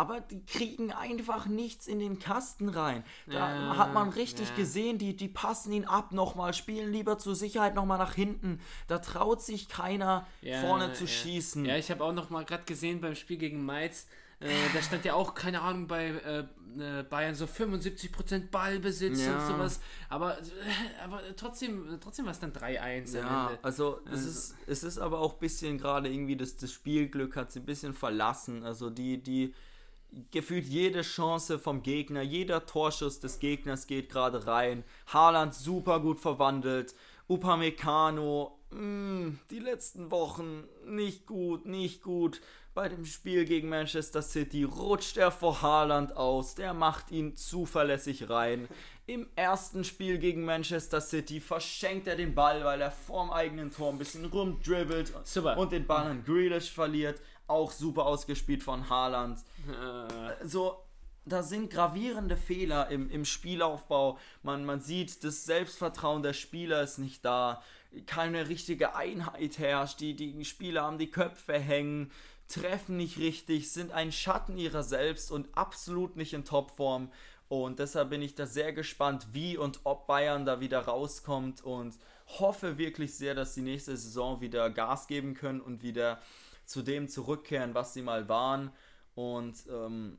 Aber die kriegen einfach nichts in den Kasten rein. Da Ja, hat man richtig ja. gesehen, die, die passen ihn ab nochmal, spielen lieber zur Sicherheit nochmal nach hinten. Da traut sich keiner Ja, vorne zu schießen. Ja, ich habe auch noch mal gerade gesehen beim Spiel gegen Mainz, äh, da stand ja auch, keine Ahnung, bei äh, äh, Bayern so 75% Ballbesitz Ja. und sowas. Aber, äh, aber trotzdem, trotzdem war es dann 3-1 am Ja, Ende. also es Also- ist, es ist aber auch ein bisschen gerade irgendwie, das, das Spielglück hat sie ein bisschen verlassen. Also die, die gefühlt jede Chance vom Gegner, jeder Torschuss des Gegners geht gerade rein. Haaland super gut verwandelt. Upamecano, mh, die letzten Wochen nicht gut, nicht gut. Bei dem Spiel gegen Manchester City rutscht er vor Haaland aus, der macht ihn zuverlässig rein. Im ersten Spiel gegen Manchester City verschenkt er den Ball, weil er vorm eigenen Tor ein bisschen rumdribbelt Super. und den Ball an Grealish verliert. Auch super ausgespielt von Haaland Äh, so, da sind gravierende Fehler im, im Spielaufbau. Man, man sieht, das Selbstvertrauen der Spieler ist nicht da. Keine richtige Einheit herrscht. Die, die Spieler haben die Köpfe hängen, treffen nicht richtig, sind ein Schatten ihrer selbst und absolut nicht in Topform. Und deshalb bin ich da sehr gespannt, wie und ob Bayern da wieder rauskommt und hoffe wirklich sehr, dass die nächste Saison wieder Gas geben können und wieder zu dem zurückkehren, was sie mal waren. Und ähm,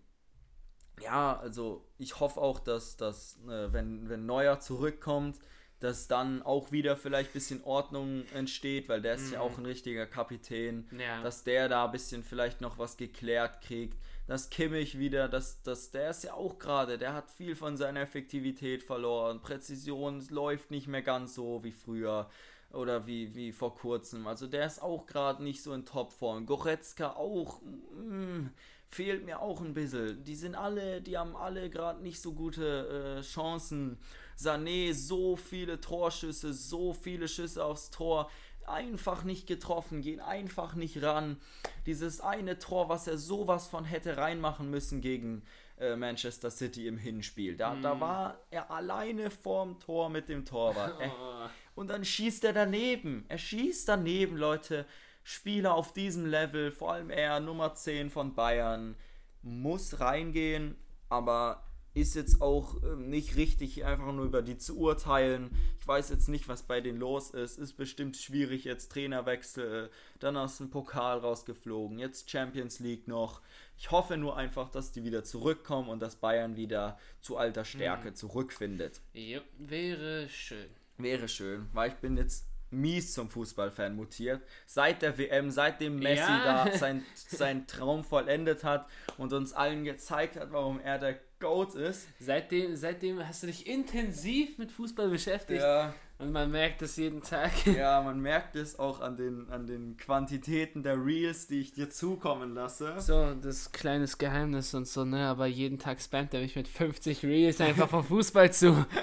ja, also ich hoffe auch, dass, dass äh, wenn, wenn Neuer zurückkommt, dass dann auch wieder vielleicht ein bisschen Ordnung entsteht, weil der ist ja auch ein richtiger Kapitän, Ja. dass der da ein bisschen vielleicht noch was geklärt kriegt, dass Kimmich wieder, dass, dass der ist ja auch gerade, der hat viel von seiner Effektivität verloren, Präzision läuft nicht mehr ganz so wie früher oder wie, wie vor kurzem, also der ist auch gerade nicht so in Topform, Goretzka auch, mm, fehlt mir auch ein bisschen. Die sind alle, die haben alle gerade nicht so gute äh, Chancen. Sané, so viele Torschüsse, so viele Schüsse aufs Tor, einfach nicht getroffen, gehen einfach nicht ran. Dieses eine Tor, was er sowas von hätte reinmachen müssen gegen äh, Manchester City im Hinspiel. Da, da war er alleine vorm Tor mit dem Torwart. Er, [laughs] oh, und dann schießt er daneben. Er schießt daneben, Leute. Spieler auf diesem Level, vor allem er, Nummer 10 von Bayern, muss reingehen, aber ist jetzt auch ähm, nicht richtig, einfach nur über die zu urteilen. Ich weiß jetzt nicht, was bei denen los ist. Ist bestimmt schwierig, jetzt Trainerwechsel, dann aus dem Pokal rausgeflogen, jetzt Champions League noch. Ich hoffe nur einfach, dass die wieder zurückkommen und dass Bayern wieder zu alter Stärke zurückfindet. ja, wäre schön. Wäre schön, weil ich bin jetzt mies zum Fußballfan mutiert. Seit der WM, seitdem Messi Ja. da [laughs] sein, seinen Traum vollendet hat und uns allen gezeigt hat, warum er der GOAT ist. Seitdem, seitdem hast du dich intensiv mit Fußball beschäftigt Ja, und man merkt es jeden Tag. [laughs] ja, man merkt es auch an den, an den Quantitäten der Reels, die ich dir zukommen lasse. So, das kleines Geheimnis und so, ne? Aber jeden Tag spammt er mich mit 50 Reels einfach vom Fußball zu. [laughs]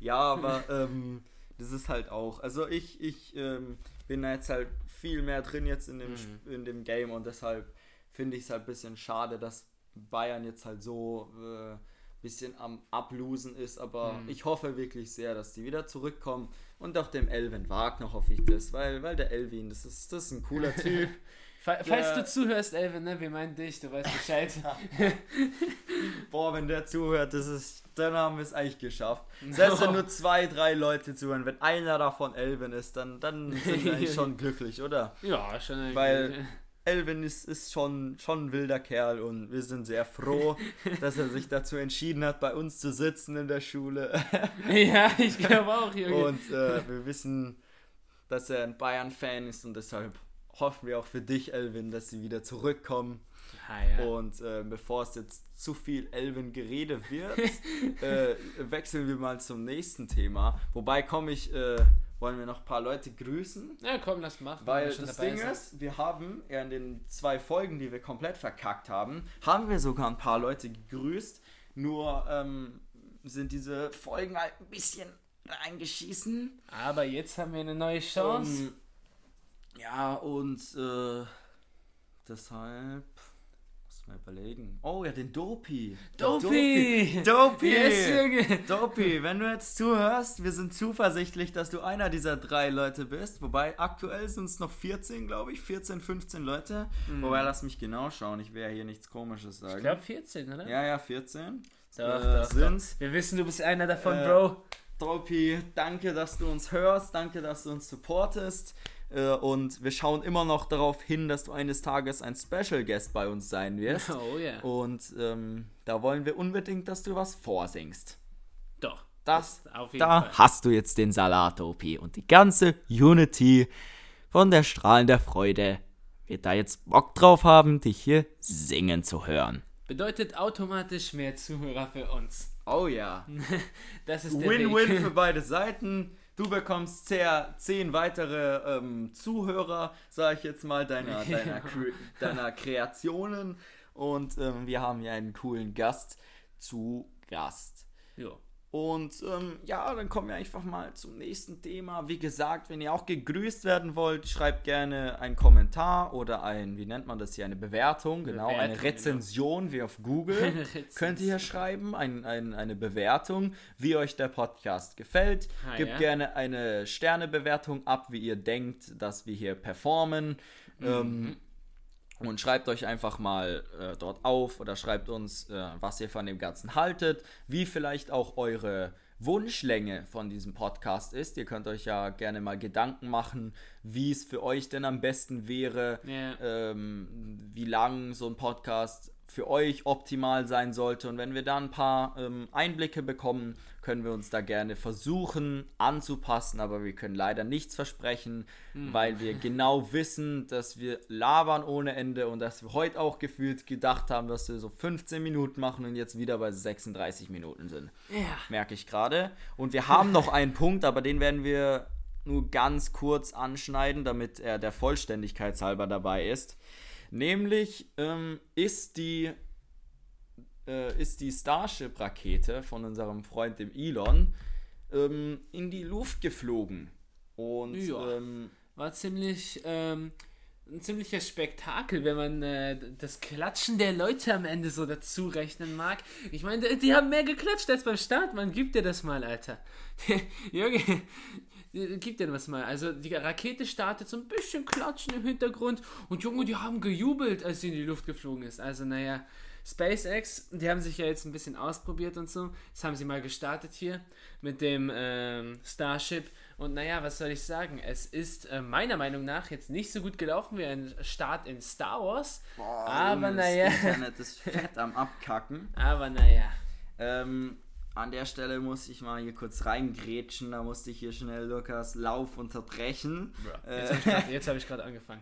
Ja, aber ähm, das ist halt auch. Also ich, ich ähm, bin da jetzt halt viel mehr drin jetzt in dem, Mhm. In dem Game und deshalb finde ich es halt ein bisschen schade, dass Bayern jetzt halt so äh, bisschen am Ablosen ist, aber Mhm. ich hoffe wirklich sehr, dass die wieder zurückkommen und auch dem Elvin Wagner hoffe ich das, weil, weil der Elvin, das ist, das ist ein cooler [laughs] Typ. Fa- Falls Ja. du zuhörst, Elvin, ne? Wir meinen dich, du weißt Bescheid. [laughs] Boah, wenn der zuhört, das ist, dann haben wir es eigentlich geschafft. [laughs] Selbst wenn nur zwei, drei Leute zuhören, wenn einer davon Elvin ist, dann, dann [laughs] sind wir eigentlich schon glücklich, oder? ja, schon irgendwie. Weil- Elvin ist, ist schon, schon ein wilder Kerl und wir sind sehr froh, dass er sich dazu entschieden hat, bei uns zu sitzen in der Schule. ja, ich glaube auch, Junge. Und äh, wir wissen, dass er ein Bayern-Fan ist und deshalb hoffen wir auch für dich, Elvin, dass sie wieder zurückkommen. ah, ja. Und äh, bevor es jetzt zu viel Elvin-Gerede wird, [laughs] äh, wechseln wir mal zum nächsten Thema. Wobei komme ich, äh, wollen wir noch ein paar Leute grüßen. Na komm, lass machen. Weil das Ding sind. ist, wir haben ja in den zwei Folgen, die wir komplett verkackt haben, haben wir sogar ein paar Leute gegrüßt. Nur ähm, sind diese Folgen halt ein bisschen reingeschissen. Aber jetzt haben wir eine neue Chance. Um, ja, und äh, deshalb muss mal überlegen. Oh ja, den Dopi. Dopi! Dopi! [laughs] Yes! Dopi, wenn du jetzt zuhörst, wir sind zuversichtlich, dass du einer dieser drei Leute bist. Wobei aktuell sind es noch 14, glaube ich. 14, 15 Leute. Wobei, lass mich genau schauen. Ich will ja hier nichts Komisches sagen. Ich glaube 14, oder? ja, ja, 14. Doch, äh, doch, doch. Wir wissen, du bist einer davon, Äh, Bro. Dopi, danke, dass du uns hörst. Danke, dass du uns supportest. Äh, Und wir schauen immer noch darauf hin, dass du eines Tages ein Special Guest bei uns sein wirst. [laughs] Oh ja. Und ähm, da wollen wir unbedingt, dass du was vorsingst. Doch. Das, jeden da Fall. hast du jetzt den Salat, OP. Und die ganze Unity von der Strahlen der Freude wird da jetzt Bock drauf haben, dich hier singen zu hören. Bedeutet automatisch mehr Zuhörer für uns. Oh ja. [laughs] Das ist Win-win für beide Seiten. Du bekommst sehr, zehn weitere ähm, Zuhörer, sag ich jetzt mal, deiner, [laughs] deiner, deiner Kreationen. Und ähm, wir haben ja einen coolen Gast zu Gast. Jo. Und ähm, ja, dann kommen wir einfach mal zum nächsten Thema. Wie gesagt, wenn ihr auch gegrüßt werden wollt, schreibt gerne einen Kommentar oder ein, wie nennt man das hier, eine Bewertung, genau, eine Bewertung, Rezension wie auf Google. Eine. [laughs] Könnt ihr hier schreiben, ein, ein, eine Bewertung, wie euch der Podcast gefällt. Ah, Gebt ja. gerne eine Sternebewertung ab, wie ihr denkt, dass wir hier performen. Mhm. Ähm, und schreibt euch einfach mal äh, dort auf oder schreibt uns, äh, was ihr von dem Ganzen haltet, wie vielleicht auch eure Wunschlänge von diesem Podcast ist. Ihr könnt euch ja gerne mal Gedanken machen, wie es für euch denn am besten wäre, Ja. ähm, wie lang so ein Podcast für euch optimal sein sollte. Und wenn wir da ein paar ähm, Einblicke bekommen, können wir uns da gerne versuchen anzupassen, aber wir können leider nichts versprechen, weil wir genau wissen, dass wir labern ohne Ende und dass wir heute auch gefühlt gedacht haben, dass wir so 15 Minuten machen und jetzt wieder bei 36 Minuten sind. Ja. Merke ich gerade. Und wir haben noch einen [laughs] Punkt, aber den werden wir nur ganz kurz anschneiden, damit er der Vollständigkeit halber dabei ist. Nämlich ähm, ist die äh, ist die Starship-Rakete von unserem Freund dem Elon ähm, in die Luft geflogen. Und Ja. ähm, War ziemlich, ähm, ein ziemlicher Spektakel, wenn man äh, das Klatschen der Leute am Ende so dazu rechnen mag. Ich meine, die, die haben mehr geklatscht als beim Start. Man gibt dir das mal, Alter. [laughs] Junge, gib dir das mal. Also die Rakete startet so ein bisschen Klatschen im Hintergrund und Junge, die haben gejubelt, als sie in die Luft geflogen ist. Also naja, SpaceX, die haben sich ja jetzt ein bisschen ausprobiert und so. Das haben sie mal gestartet hier mit dem ähm, Starship. Und naja, was soll ich sagen? Es ist äh, meiner Meinung nach jetzt nicht so gut gelaufen wie ein Start in Star Wars. aber Junge, naja, Das Internet ist fett am Abkacken. [laughs] aber naja. Ähm, an der Stelle muss ich mal hier kurz reingrätschen. Da musste ich hier schnell Lukas Lauf unterbrechen. Jetzt habe ich grad- jetzt hab ich [laughs] gerade angefangen.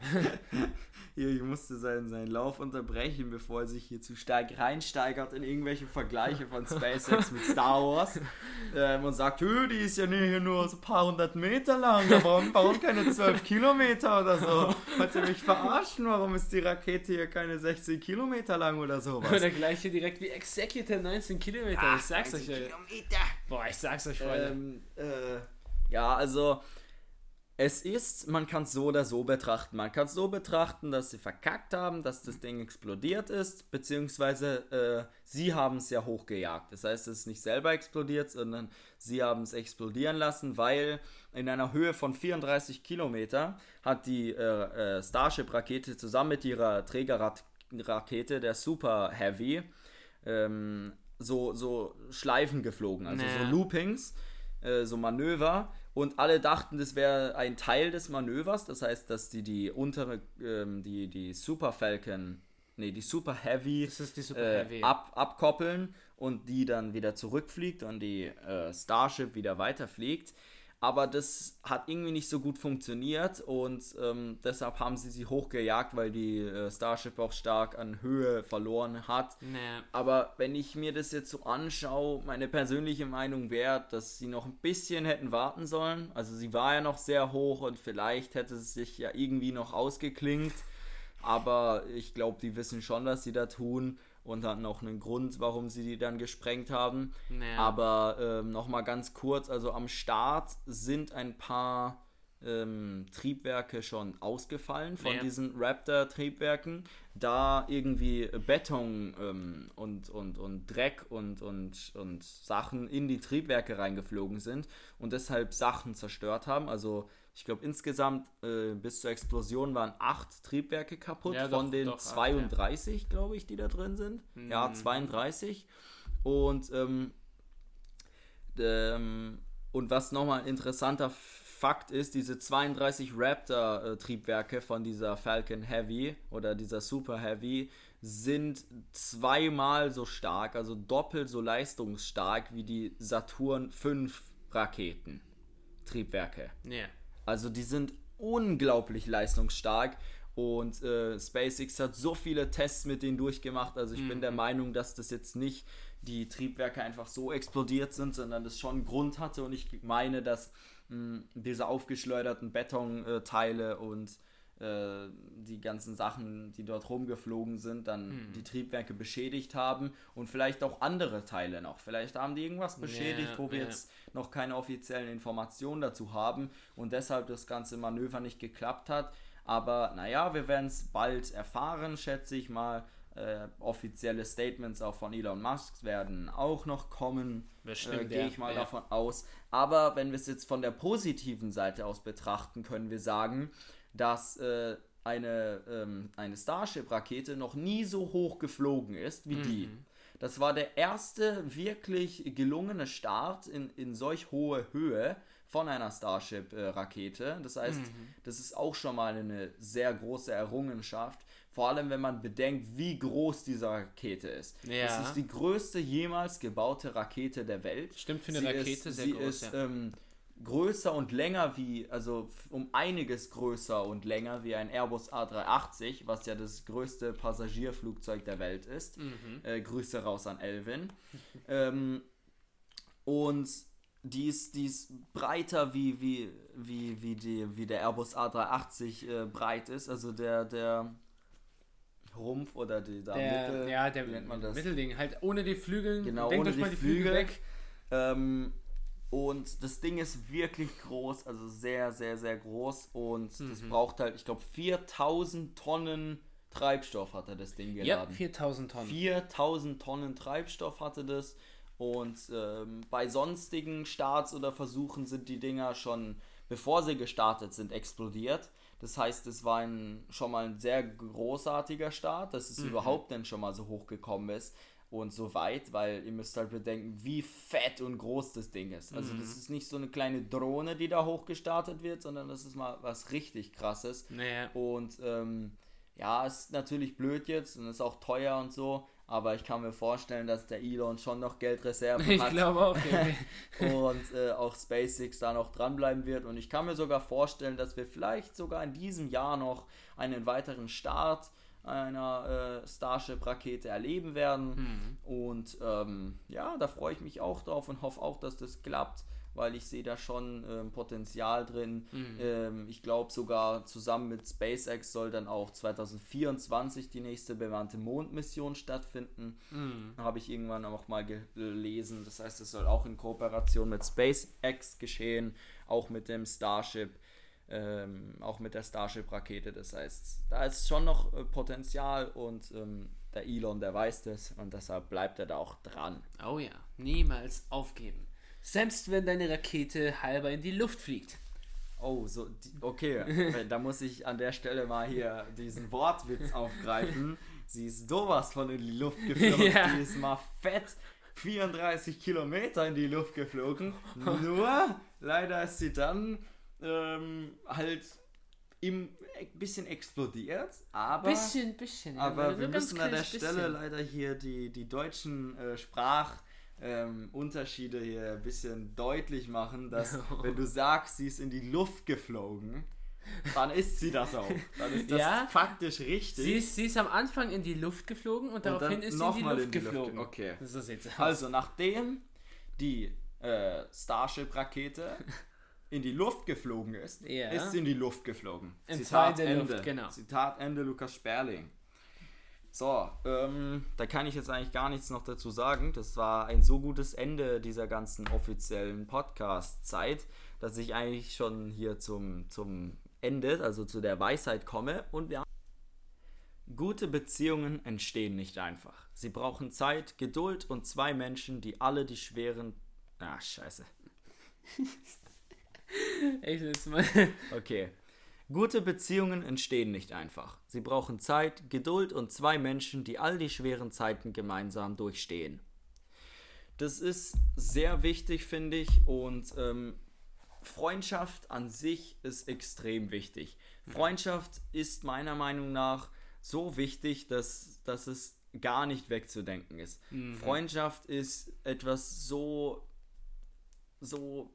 Hier, ich musste seinen, seinen Lauf unterbrechen, bevor er sich hier zu stark reinsteigert in irgendwelche Vergleiche von SpaceX mit Star Wars. [laughs] Ähm, und sagt, "Hö, die ist ja hier nur so ein paar hundert Meter lang, warum, warum keine zwölf Kilometer oder so? Wollt ihr mich verarschen? Warum ist die Rakete hier keine 16 Kilometer lang oder sowas? Oder gleich hier direkt wie Executive 19 Kilometer. Ich sag's euch. Kilometer. Boah, ich sag's euch, Freunde. Ähm, äh, ja, also es ist, man kann es so oder so betrachten. Man kann es so betrachten, dass sie verkackt haben, dass das Ding explodiert ist, beziehungsweise äh, sie haben es ja hochgejagt. Das heißt, es ist nicht selber explodiert, sondern sie haben es explodieren lassen, weil in einer Höhe von 34 Kilometer hat die äh, äh, Starship-Rakete zusammen mit ihrer Trägerrakete, der Super Heavy, ähm, so, so Schleifen geflogen, also Naja. so Loopings, äh, so Manöver. Und alle dachten, das wäre ein Teil des Manövers. Das heißt, dass die die untere, ähm, die, die Super Falcon, nee, die Super Heavy, die Super äh, Heavy. ab, abkoppeln und die dann wieder zurückfliegt und die äh, Starship wieder weiterfliegt. Aber das hat irgendwie nicht so gut funktioniert und ähm, deshalb haben sie sie hochgejagt, weil die äh, Starship auch stark an Höhe verloren hat. naja. Aber wenn ich mir das jetzt so anschaue, meine persönliche Meinung wäre, dass sie noch ein bisschen hätten warten sollen. Also sie war ja noch sehr hoch und vielleicht hätte es sich ja irgendwie noch ausgeklingt. Aber ich glaube, die wissen schon, was sie da tun. Und hatten auch einen Grund, warum sie die dann gesprengt haben. Naja. Aber ähm, nochmal ganz kurz, also am Start sind ein paar ähm, Triebwerke schon ausgefallen von Ja. diesen Raptor-Triebwerken, da irgendwie Beton ähm, und, und, und Dreck und, und, und Sachen in die Triebwerke reingeflogen sind und deshalb Sachen zerstört haben. Also ich glaube insgesamt äh, bis zur Explosion waren acht Triebwerke kaputt Ja, von doch, den doch, acht, ja. 32, glaube ich, die da drin sind. Ja, Mhm. 32. Und ähm, ähm, und was nochmal ein interessanter Fakt ist, diese 32 Raptor-Triebwerke von dieser Falcon Heavy oder dieser Super Heavy sind zweimal so stark, also doppelt so leistungsstark wie die Saturn 5 Raketen Triebwerke. Ja. Also die sind unglaublich leistungsstark und äh, SpaceX hat so viele Tests mit denen durchgemacht. Also ich bin der Meinung, dass das jetzt nicht die Triebwerke einfach so explodiert sind, sondern das schon einen Grund hatte und ich meine, dass mh, diese aufgeschleuderten Betonteile und äh, die ganzen Sachen, die dort rumgeflogen sind, dann die Triebwerke beschädigt haben und vielleicht auch andere Teile noch. Vielleicht haben die irgendwas beschädigt, Ja, wo wir ja. jetzt noch keine offiziellen Informationen dazu haben und deshalb das ganze Manöver nicht geklappt hat. Aber naja, wir werden es bald erfahren, schätze ich mal. Äh, offizielle Statements auch von Elon Musk werden auch noch kommen. Bestimmt, äh, Gehe ich mal ja. davon aus. Aber wenn wir es jetzt von der positiven Seite aus betrachten, können wir sagen, dass äh, eine, ähm, eine Starship-Rakete noch nie so hoch geflogen ist wie die. Mhm. Das war der erste wirklich gelungene Start in, in solch hohe Höhe von einer Starship-Rakete. Das heißt, Mhm. das ist auch schon mal eine sehr große Errungenschaft. Vor allem, wenn man bedenkt, wie groß diese Rakete ist. Ja. Es ist die größte jemals gebaute Rakete der Welt. Stimmt, für eine Sie Rakete ist, sehr sie groß, Ist, ja. ähm, größer und länger wie, also um einiges größer und länger wie ein Airbus A380, was ja das größte Passagierflugzeug der Welt ist. Mhm. Äh, Grüße raus an Elvin. [laughs] ähm, und die ist, die ist breiter wie, wie, wie, wie, die, wie der Airbus A380 äh, breit ist. Also der, der Rumpf oder die da Der, Mittel, ja, der nennt man das? Mittelding. Halt ohne die Flügel. Genau, Denkt ohne die mal die Flügel, Flügel. weg. Ähm, und das Ding ist wirklich groß, also sehr, sehr, sehr groß. Und das Mhm. braucht halt, ich glaube, 4000 Tonnen Treibstoff hatte das Ding Ja, geladen. 4000 Tonnen. 4000 Tonnen Treibstoff hatte das. Und ähm, bei sonstigen Starts oder Versuchen sind die Dinger schon, bevor sie gestartet sind, explodiert. Das heißt, es war ein, schon mal ein sehr großartiger Start, dass es überhaupt denn schon mal so hoch gekommen ist und so weit, weil ihr müsst halt bedenken, wie fett und groß das Ding ist. Also das ist nicht so eine kleine Drohne, die da hochgestartet wird, sondern das ist mal was richtig krasses. Naja. Und ähm, ja, ist natürlich blöd jetzt und ist auch teuer und so, aber ich kann mir vorstellen, dass der Elon schon noch Geldreserven [laughs] Ich hat glaube auch. Ja. [laughs] und äh, auch SpaceX da noch dranbleiben wird. Und ich kann mir sogar vorstellen, dass wir vielleicht sogar in diesem Jahr noch einen weiteren Start einer äh, Starship-Rakete erleben werden. Und ähm, ja, da freue ich mich auch drauf und hoffe auch, dass das klappt, weil ich sehe da schon ähm, Potenzial drin. Ähm, ich glaube sogar zusammen mit SpaceX soll dann auch 2024 die nächste bemannte Mondmission stattfinden. Habe ich irgendwann auch mal gelesen. Das heißt, es soll auch in Kooperation mit SpaceX geschehen, auch mit dem Starship, ähm, auch mit der Starship-Rakete. Das heißt, da ist schon noch äh, Potenzial und ähm, der Elon, der weiß das und deshalb bleibt er da auch dran. Oh ja, niemals aufgeben. Selbst wenn deine Rakete halber in die Luft fliegt. Oh, so, okay. [laughs] Da muss ich an der Stelle mal hier diesen Wortwitz aufgreifen. Sie ist sowas von in die Luft geflogen. [laughs] Ja. Die ist mal fett 34 Kilometer in die Luft geflogen. [laughs] Nur, leider ist sie dann ähm, halt im ein bisschen explodiert. Aber, Bisschen, bisschen. ja, aber nur wir müssen an der Stelle bisschen. leider hier die, die deutschen äh, Sprach... Ähm, hier ein bisschen deutlich machen, dass [laughs] wenn du sagst, sie ist in die Luft geflogen, dann ist sie das auch. Dann ist das [laughs] Ja. faktisch richtig. Sie ist, sie ist am Anfang in die Luft geflogen und, daraufhin dann ist sie in die Luft in die geflogen. ge- okay. So sieht's aus. Also nachdem die äh, Starship-Rakete [laughs] in die Luft geflogen ist, Ja. ist in die Luft geflogen. Zitat in der Ende. Luft, genau. Zitat Ende Lukas Sperling. So, ähm, da kann ich jetzt eigentlich gar nichts noch dazu sagen. Das war ein so gutes Ende dieser ganzen offiziellen Podcast-Zeit, dass ich eigentlich schon hier zum, zum Ende, also zu der Weisheit komme. Und wir Gute Beziehungen entstehen nicht einfach. Sie brauchen Zeit, Geduld und zwei Menschen, die alle die schweren. Ah, scheiße. [laughs] [laughs] Echt jetzt mal. Okay. Gute Beziehungen entstehen nicht einfach. Sie brauchen Zeit, Geduld und zwei Menschen, die all die schweren Zeiten gemeinsam durchstehen. Das ist sehr wichtig, finde ich, und ähm, Freundschaft an sich ist extrem wichtig. Freundschaft ist meiner Meinung nach so wichtig, dass, dass es gar nicht wegzudenken ist. Mhm. Freundschaft ist etwas so, so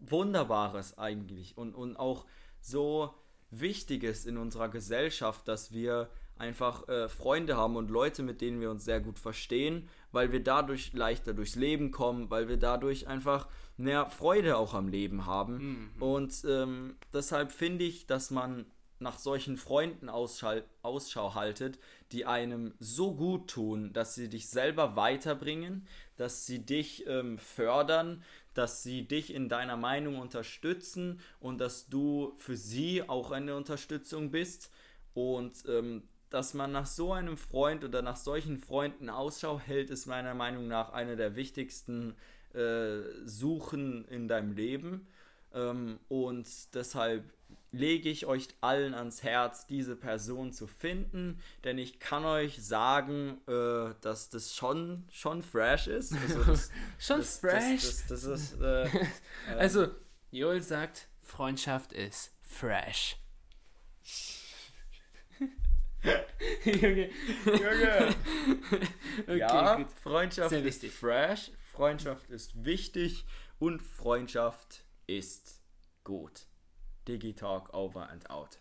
Wunderbares eigentlich und, und auch so Wichtiges in unserer Gesellschaft, dass wir einfach äh, Freunde haben und Leute, mit denen wir uns sehr gut verstehen, weil wir dadurch leichter durchs Leben kommen, weil wir dadurch einfach mehr Freude auch am Leben haben. Mhm. Und ähm, deshalb finde ich, dass man nach solchen Freunden Ausschau, Ausschau haltet, die einem so gut tun, dass sie dich selber weiterbringen, dass sie dich ähm, fördern, dass sie dich in deiner Meinung unterstützen und dass du für sie auch eine Unterstützung bist und ähm, dass man nach so einem Freund oder nach solchen Freunden Ausschau hält, ist meiner Meinung nach eine der wichtigsten äh, Suchen in deinem Leben. Ähm, und deshalb lege ich euch allen ans Herz, diese Person zu finden, denn ich kann euch sagen, äh, dass das schon, schon fresh ist. Also [laughs] das, schon das, fresh? Das, das, ist, [laughs] äh, also, Joel sagt, Freundschaft ist fresh. Junge. Junge. [laughs] okay, ja, gut. Freundschaft ist fresh, Freundschaft ist wichtig und Freundschaft ist gut. Digitalk over and out.